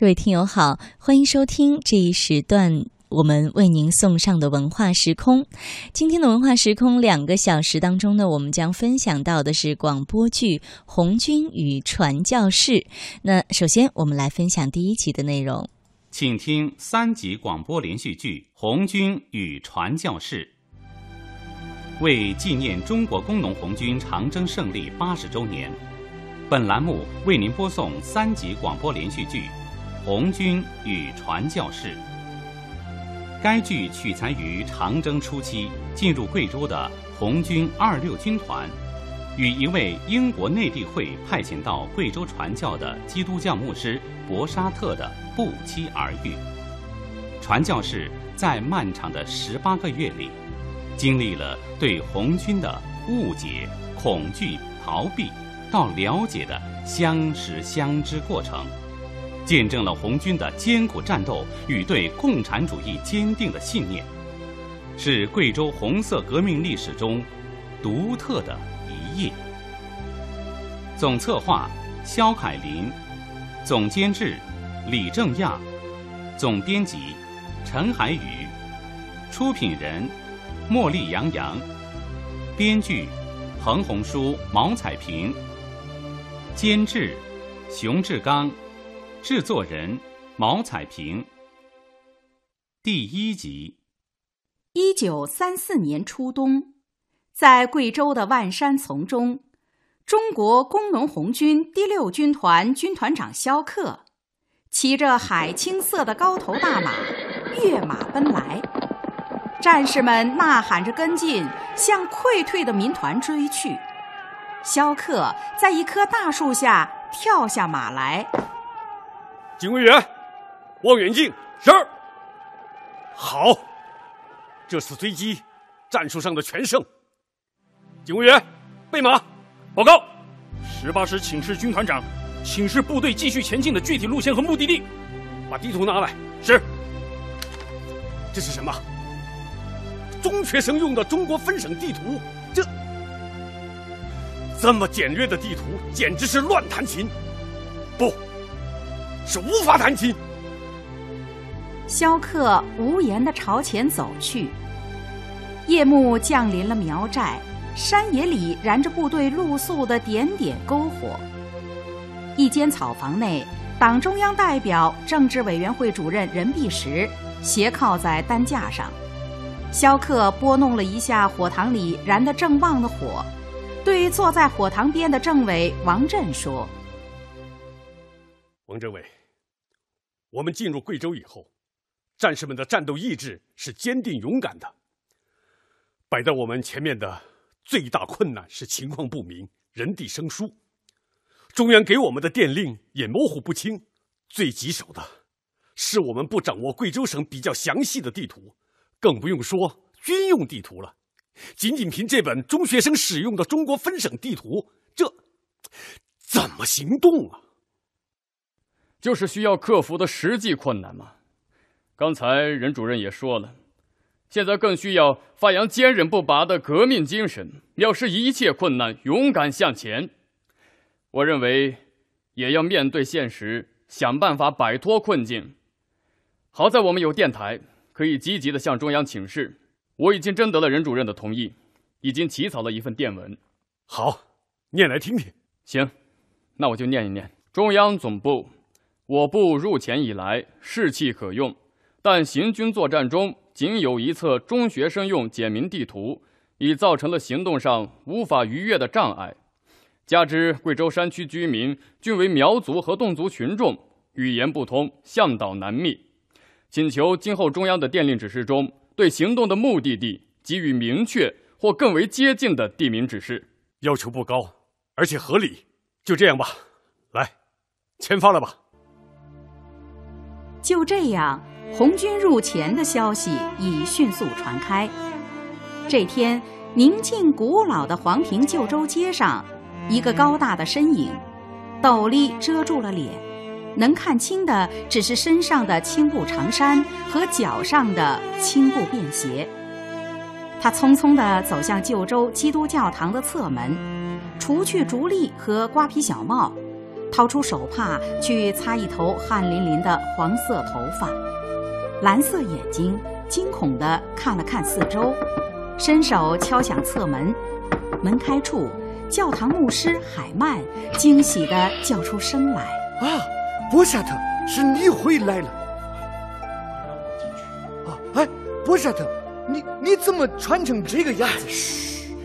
各位听友好，欢迎收听这一时段我们为您送上的文化时空。今天的文化时空两个小时当中呢，我们将分享到的是广播剧《红军与传教士》。那首先，我们来分享第一集的内容，请听三集广播连续剧《红军与传教士》。为纪念中国工农红军长征胜利八十周年，本栏目为您播送三集广播连续剧。红军与传教士。该剧取材于长征初期进入贵州的红军二六军团，与一位英国内地会派遣到贵州传教的基督教牧师博沙特的不期而遇。传教士在漫长的十八个月里，经历了对红军的误解、恐惧、逃避，到了解的相识相知过程。见证了红军的艰苦战斗与对共产主义坚定的信念，是贵州红色革命历史中独特的一页。总策划肖凯林，总监制李正亚，总编辑陈海宇，出品人茉莉杨洋，编剧彭红书、毛彩萍，监制熊志刚。制作人毛彩萍。第一集。一九三四年初冬，在贵州的万山丛中，中国工农红军第六军团军团长肖克骑着海青色的高头大马跃马奔来，战士们呐喊着跟进，向溃退的民团追去。肖克在一棵大树下跳下马来。警卫员，望远镜，是。好，这次追击战术上的全胜。警卫员，备马，报告。十八师请示军团长，请示部队继续前进的具体路线和目的地。把地图拿来。是。这是什么？中学生用的中国分省地图？这这么简略的地图，简直是乱弹琴。不。是无法弹琴。萧克无言的朝前走去。夜幕降临了苗寨，山野里燃着部队露宿的点点篝火。一间草房内，党中央代表、政治委员会主任任弼时斜靠在担架上。萧克拨弄了一下火塘里燃得正旺的火，对坐在火塘边的政委王震说：“王政委。”我们进入贵州以后，战士们的战斗意志是坚定勇敢的。摆在我们前面的最大困难是情况不明，人地生疏，中央给我们的电令也模糊不清。最棘手的是我们不掌握贵州省比较详细的地图，更不用说军用地图了。仅仅凭这本中学生使用的中国分省地图，这怎么行动啊？就是需要克服的实际困难嘛。刚才任主任也说了，现在更需要发扬坚韧不拔的革命精神，藐视一切困难，勇敢向前。我认为，也要面对现实，想办法摆脱困境。好在我们有电台，可以积极的向中央请示。我已经征得了任主任的同意，已经起草了一份电文。好，念来听听。行，那我就念一念。中央总部。我部入前以来士气可用，但行军作战中仅有一册中学生用简明地图，已造成了行动上无法逾越的障碍。加之贵州山区居民均为苗族和侗族群众，语言不通，向导难觅，请求今后中央的电令指示中，对行动的目的地给予明确或更为接近的地名指示。要求不高，而且合理，就这样吧。来，签发了吧。就这样，红军入黔的消息已迅速传开。这天，宁静古老的黄平旧州街上，一个高大的身影，斗笠遮住了脸，能看清的只是身上的青布长衫和脚上的青布便鞋。他匆匆地走向旧州基督教堂的侧门，除去竹笠和瓜皮小帽，掏出手帕去擦一头汗淋淋的黄色头发，蓝色眼睛惊恐地看了看四周，伸手敲响侧门。门开处，教堂牧师海曼惊喜地叫出声来：“啊，波沙特，是你回来了！啊，哎，波沙特，你你怎么穿成这个样子？嘘，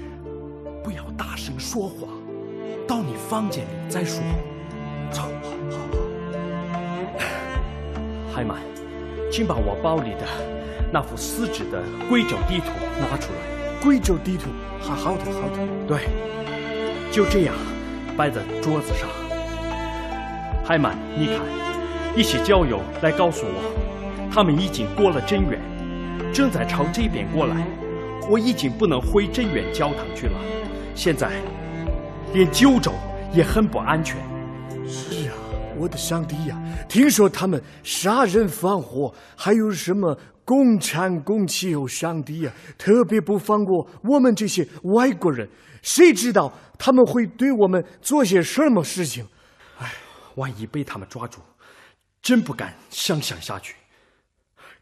不要大声说话，到你房间里再说。走，好好好。海曼，请把我包里的那幅撕纸的贵州地图拿出来。贵州地图，好好的，好的。对，就这样摆在桌子上。海曼，你看，一些教友来告诉我，他们已经过了真远，正在朝这边过来。我已经不能回真远教堂去了，现在连九州也很不安全。是啊，我的上帝呀！听说他们杀人放火，还有什么？共产共妻有上帝呀，特别不放过我们这些外国人。谁知道他们会对我们做些什么事情？哎，万一被他们抓住，真不敢想象下去。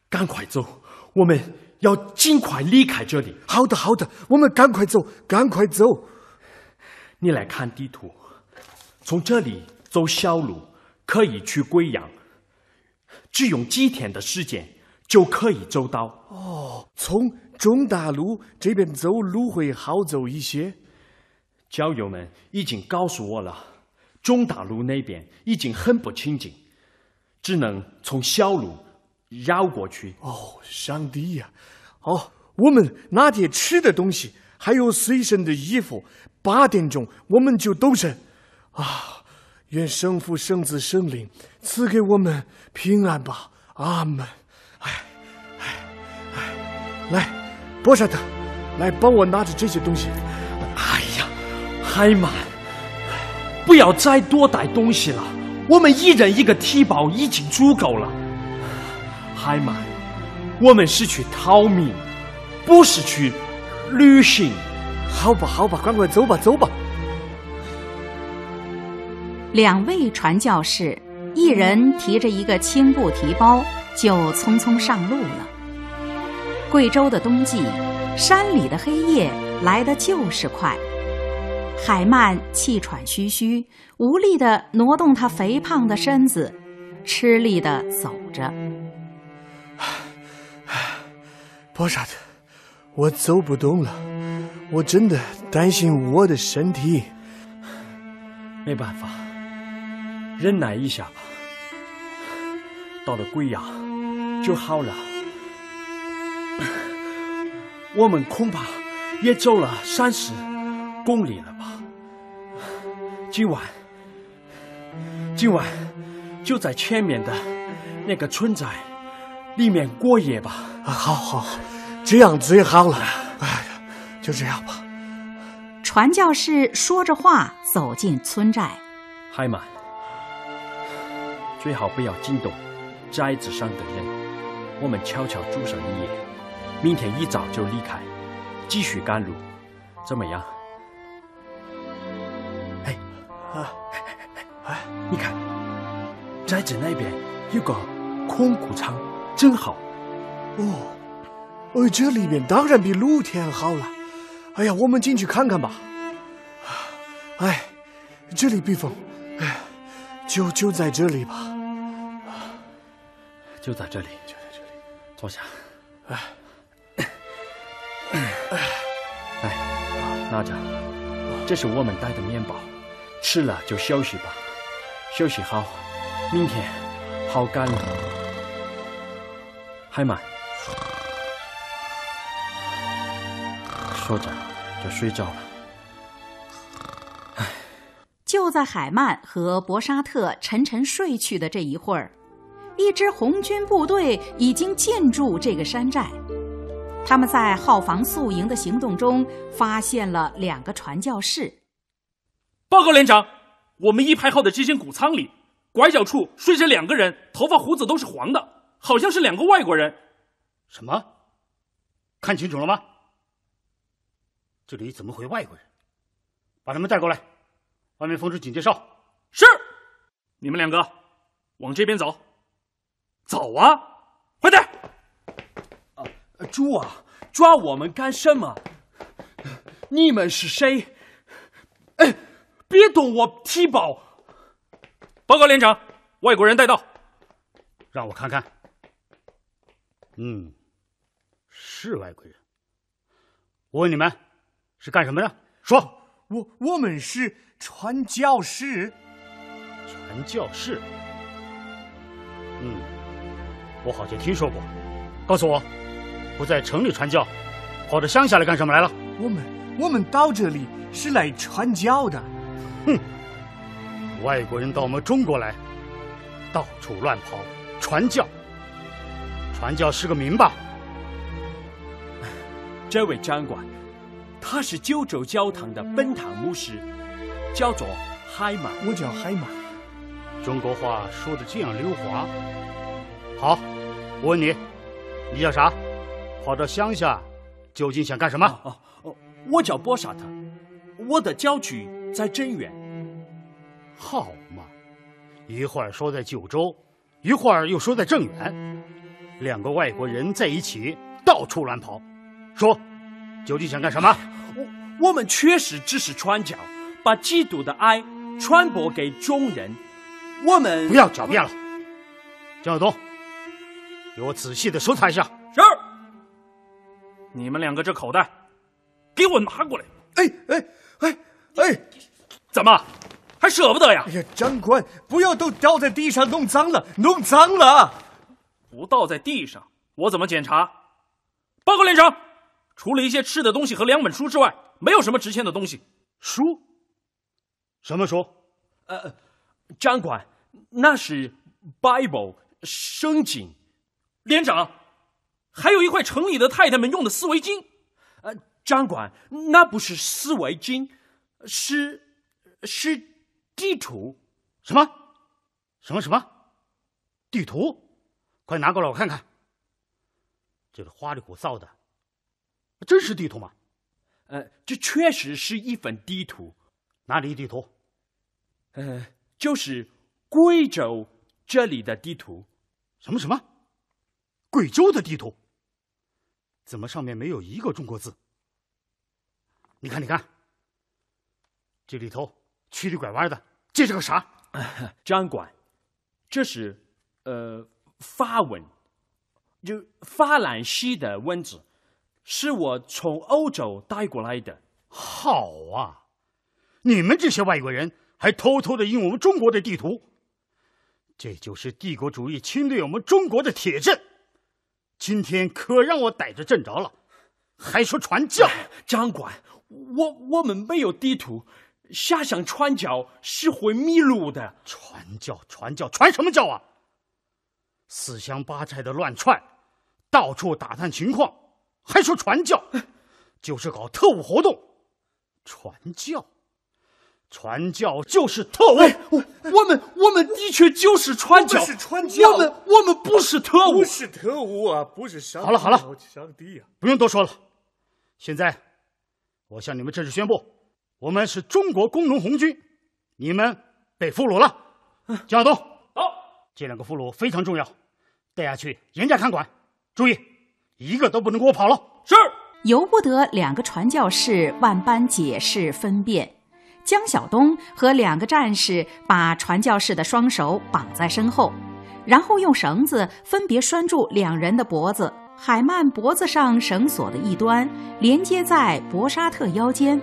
赶快走，我们要尽快离开这里。好的，好的，我们赶快走，赶快走。你来看地图，从这里走小路可以去贵阳，只用几天的时间。就可以走到哦。从中大路这边走路会好走一些。教友们已经告诉我了，中大路那边已经很不清净，只能从小路绕过去。哦，上帝呀！哦，我们拿点吃的东西，还有随身的衣服。八点钟我们就动身。啊，愿圣父、圣子、圣灵赐给我们平安吧。阿门。哎，哎，哎来，波沙特，来帮我拿着这些东西。哎呀，海曼，不要再多带东西了，我们一人一个提包已经足够了。海曼，我们是去逃命，不是去旅行。好吧，好吧，赶快走吧，走吧。两位传教士，一人提着一个青布提包，就匆匆上路了。贵州的冬季，山里的黑夜来的就是快。海曼气喘吁吁，无力地挪动他肥胖的身子，吃力地走着。波沙特，我走不动了，我真的担心我的身体。没办法，忍耐一下吧。到了贵阳就好了。我们恐怕也走了三十公里了吧？今晚，今晚就在前面的那个村寨里面过夜吧。好好，这样最好了。哎呀，就这样吧。传教士说着话走进村寨。海曼，最好不要惊动寨子上的人。我们悄悄住上一夜。明天一早就离开，继续赶路，怎么样？哎，啊，哎，你看，寨子那边有个空谷仓，真好。哦，呃，这里面当然比露天好了。哎呀，我们进去看看吧。哎，这里避风，哎，就就在这里吧。就在这里，就在这里，坐下。哎。哎，拿着，这是我们带的面包，吃了就休息吧，休息好，明天好赶路。海曼，说着就睡着了。就在海曼和博沙特沉沉睡去的这一会儿，一支红军部队已经进驻这个山寨。他们在号房宿营的行动中发现了两个传教士。报告连长，我们一排号的这间谷仓里，拐角处睡着两个人，头发胡子都是黄的，好像是两个外国人。什么？看清楚了吗？这里怎么会外国人？把他们带过来，外面封出警戒哨。是。你们两个往这边走，走啊，快点！啊，猪啊，抓我们干什么？你们是谁？哎，别动我提包！报告连长，外国人带到。让我看看。嗯，是外国人。我问你们，是干什么的？说。我我们是传教士。传教士。嗯，我好像听说过。告诉我，不在城里传教，跑到乡下来干什么来了？我们我们到这里是来传教的。哼，外国人到我们中国来，到处乱跑。传教，传教是个名吧？这位长官，他是九州教堂的本堂牧师，叫做海马。我叫海马。中国话说的这样溜滑。好，我问你，你叫啥？跑到乡下，究竟想干什么？哦哦，我叫波沙特，我的郊区在镇远。好嘛，一会儿说在九州。一会儿又说在正远，两个外国人在一起到处乱跑，说究竟想干什么？我我们确实只是传教，把基督的爱传播给众人。我们不要狡辩了，江晓东，给我仔细的搜查一下。是。你们两个这口袋，给我拿过来。哎哎哎哎，怎么？还舍不得呀！哎呀，长官，不要都倒在地上，弄脏了，弄脏了！不倒在地上，我怎么检查？报告连长，除了一些吃的东西和两本书之外，没有什么值钱的东西。书？什么书？呃，长官，那是 Bible 圣经。连长，还有一块城里的太太们用的丝围巾。呃，张管，那不是丝围巾，是是。地图，什么？什么什么？地图，快拿过来我看看。这个花里胡哨的，真是地图吗？呃，这确实是一份地图。哪里地图？呃，就是贵州这里的地图。什么什么？贵州的地图？怎么上面没有一个中国字？你看，你看，这里头。曲里拐弯的，这是个啥？张管，这是呃法文，就法兰西的文字，是我从欧洲带过来的。好啊，你们这些外国人还偷偷的印我们中国的地图，这就是帝国主义侵略我们中国的铁证。今天可让我逮着正着了，还说传教？长官，我我们没有地图。瞎想传教是会迷路的。传教，传教，传什么教啊？四乡八寨的乱窜，到处打探情况，还说传教，就是搞特务活动。传教，传教就是特务。我我们我们的确就是传教，是传教。我们我们不是特务，不是特务啊，不是上好了好了，上帝呀！不用多说了。现在，我向你们正式宣布。我们是中国工农红军，你们被俘虏了。江晓东，好，这两个俘虏非常重要，带下去严加看管，注意，一个都不能给我跑了。是，由不得两个传教士万般解释分辨。江晓东和两个战士把传教士的双手绑在身后，然后用绳子分别拴住两人的脖子。海曼脖子上绳索的一端连接在博沙特腰间。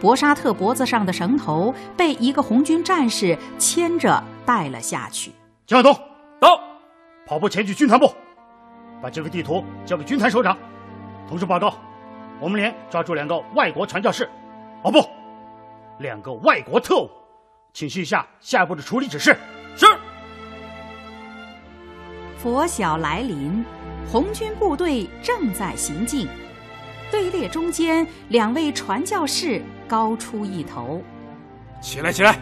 博沙特脖子上的绳头被一个红军战士牵着带了下去。江晓东，到，跑步前去军团部，把这个地图交给军团首长。同时报告，我们连抓住两个外国传教士，哦不，两个外国特务，请示一下下一步的处理指示。是。拂晓来临，红军部队正在行进。队列中间，两位传教士高出一头。起来，起来，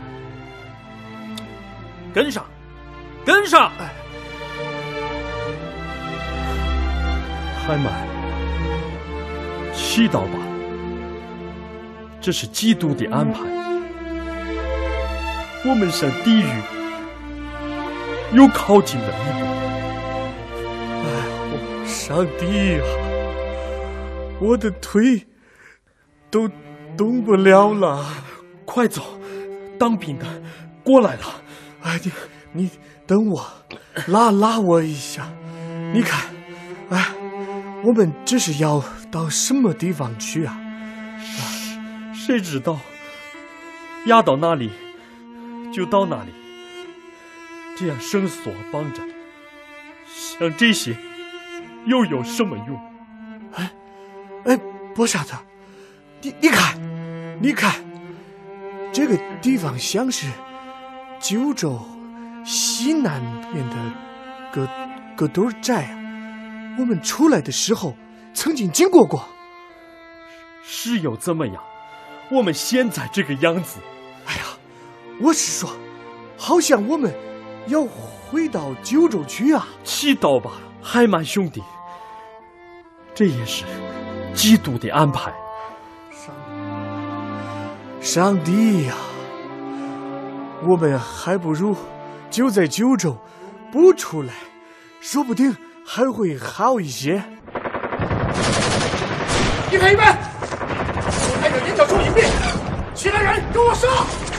跟上，跟上！海曼，祈祷吧，这是基督的安排。我们向地狱，又靠近了一步。哎呀，上帝呀！我的腿都动不了了，快走！当兵的过来了。哎，你你等我，拉拉我一下。你看，哎，我们这是要到什么地方去啊啊？谁知道？压到哪里就到哪里。这样绳索绑着，像这些又有什么用？哎，哎，波沙特，你你看，你看，这个地方像是九州西南边的个个墩寨啊。我们出来的时候曾经经过过。是又怎么样？我们现在这个样子，哎呀，我是说，好像我们。要回到九州去啊！祈祷吧，海曼兄弟。这也是基督的安排。上上帝呀，我们还不如就在九州不出来，说不定还会好一些。一排一排，我开着连角兽隐蔽，其他人跟我上！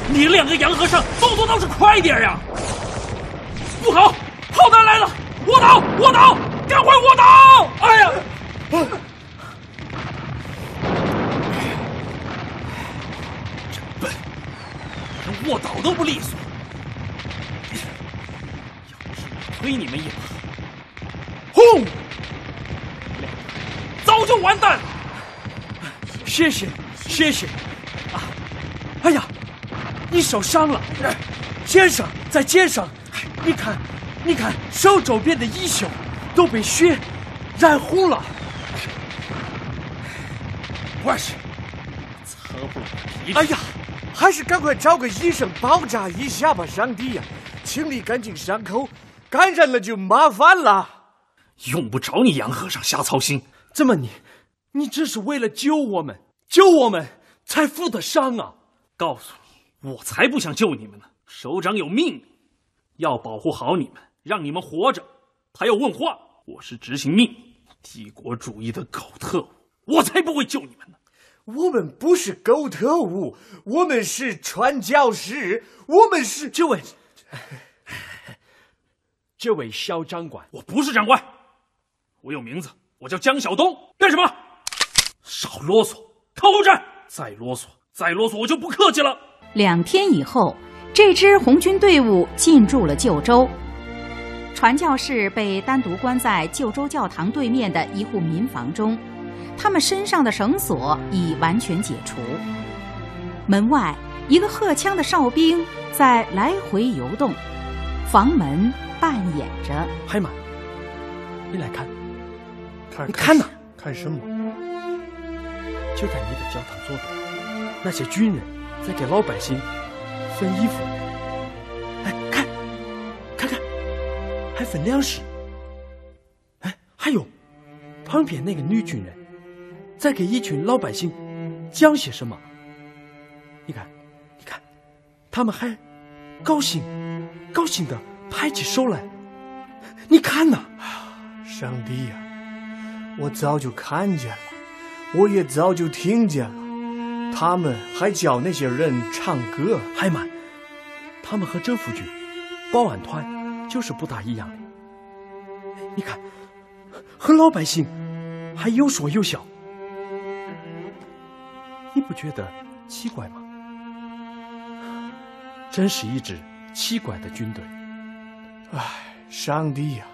你两个洋和尚动作倒是快点呀！不好，炮弹来了！卧倒，卧倒，赶快卧倒！哎呀，真笨，连卧倒都不利索。要不是我推你们一把，轰，早就完蛋了。谢谢，谢谢。啊，哎呀，你受伤了，肩上，在肩上。你看，你看，手周边的衣袖都被血染红了。我是擦不皮。哎呀，还是赶快找个医生包扎一下吧，上帝呀！清理干净伤口，感染了就麻烦了。用不着你杨和尚瞎操心。怎么你，你这是为了救我们，救我们才负的伤啊？告诉你，我才不想救你们呢。首长有命令。要保护好你们，让你们活着。他要问话，我是执行命令。帝国主义的狗特务，我才不会救你们呢。我们不是狗特务，我们是传教士，我们是这位，这位肖长官。我不是长官，我有名字，我叫江晓东。干什么？少啰嗦，靠后站。再啰嗦，再啰嗦，我就不客气了。两天以后。这支红军队伍进驻了旧州，传教士被单独关在旧州教堂对面的一户民房中，他们身上的绳索已完全解除。门外，一个荷枪的哨兵在来回游动，房门扮演着。海马，你来看，看，你看呐，看什么？就在你的教堂左边，那些军人在给老百姓。分衣服，哎，看，看看，还分粮食。哎，还有，旁边那个女军人，在给一群老百姓讲些什么？你看，你看，他们还高兴，高兴的拍起手来。你看呐，上帝呀，我早就看见了，我也早就听见了。他们还教那些人唱歌，海曼，他们和政府军、保安团就是不大一样的。你看，和老百姓还有说有笑，你不觉得奇怪吗？真是一支奇怪的军队。唉，上帝呀，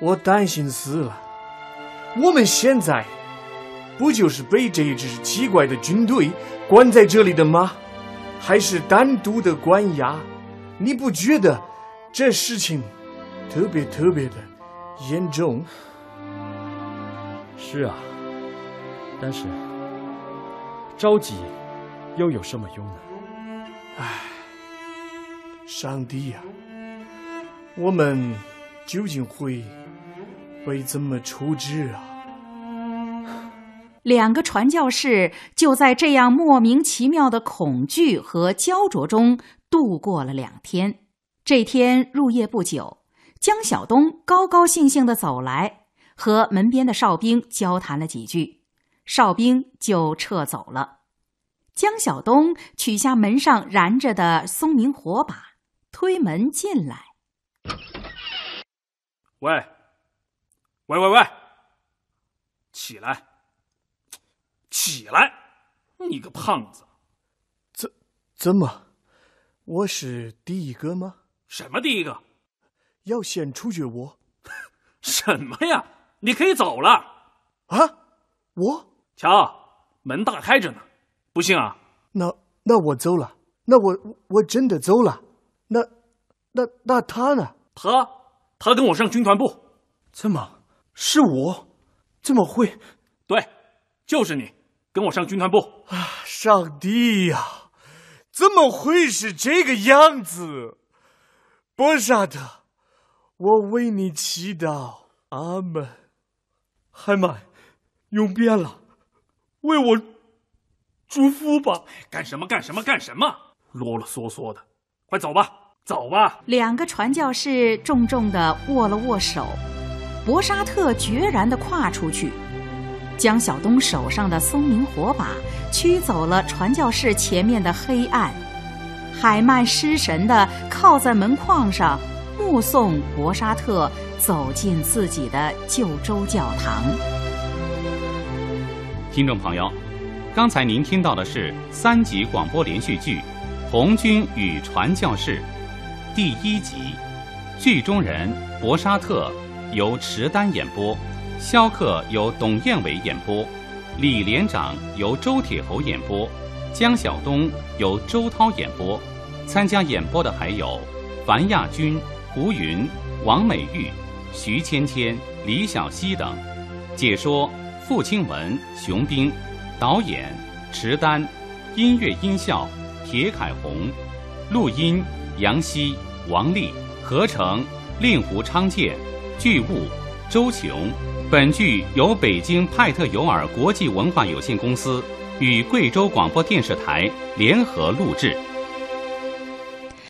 我担心死了。我们现在。不就是被这支奇怪的军队关在这里的吗？还是单独的关押？你不觉得这事情特别特别的严重？是啊，但是着急又有什么用呢？唉，上帝呀，我们究竟会被怎么处置啊？两个传教士就在这样莫名其妙的恐惧和焦灼中度过了两天。这天入夜不久，江晓东高高兴兴的走来，和门边的哨兵交谈了几句，哨兵就撤走了。江晓东取下门上燃着的松明火把，推门进来。喂，喂喂喂，起来，起来！你个胖子，怎怎么？我是第一个吗？什么第一个？要先处决我？什么呀？你可以走了。啊？我？瞧，门大开着呢。不信啊？那那我走了。那我我真的走了。那那那他呢？他他跟我上军团部。怎么是我？怎么会？对，就是你，跟我上军团部。啊！上帝呀，怎么会是这个样子？博沙特，我为你祈祷，阿门。海曼，用遍了，为我。祝福吧！干什么？干什么？干什么？啰啰嗦嗦的，快走吧，走吧！两个传教士重重的握了握手，博沙特决然的跨出去，江晓东手上的松明火把驱走了传教士前面的黑暗。海曼失神的靠在门框上，目送博沙特走进自己的旧州教堂。听众朋友。刚才您听到的是三集广播连续剧《红军与传教士》第一集，剧中人博沙特由池丹演播，肖克由董燕伟演播，李连长由周铁侯演播，江晓东由周涛演播。参加演播的还有樊亚军、胡云、王美玉、徐芊芊、李小溪等。解说：傅清文、熊兵。导演：池丹，音乐音效：铁凯红，录音：杨希、王丽，合成：令狐昌建，剧务：周琼。本剧由北京派特尤尔国际文化有限公司与贵州广播电视台联合录制。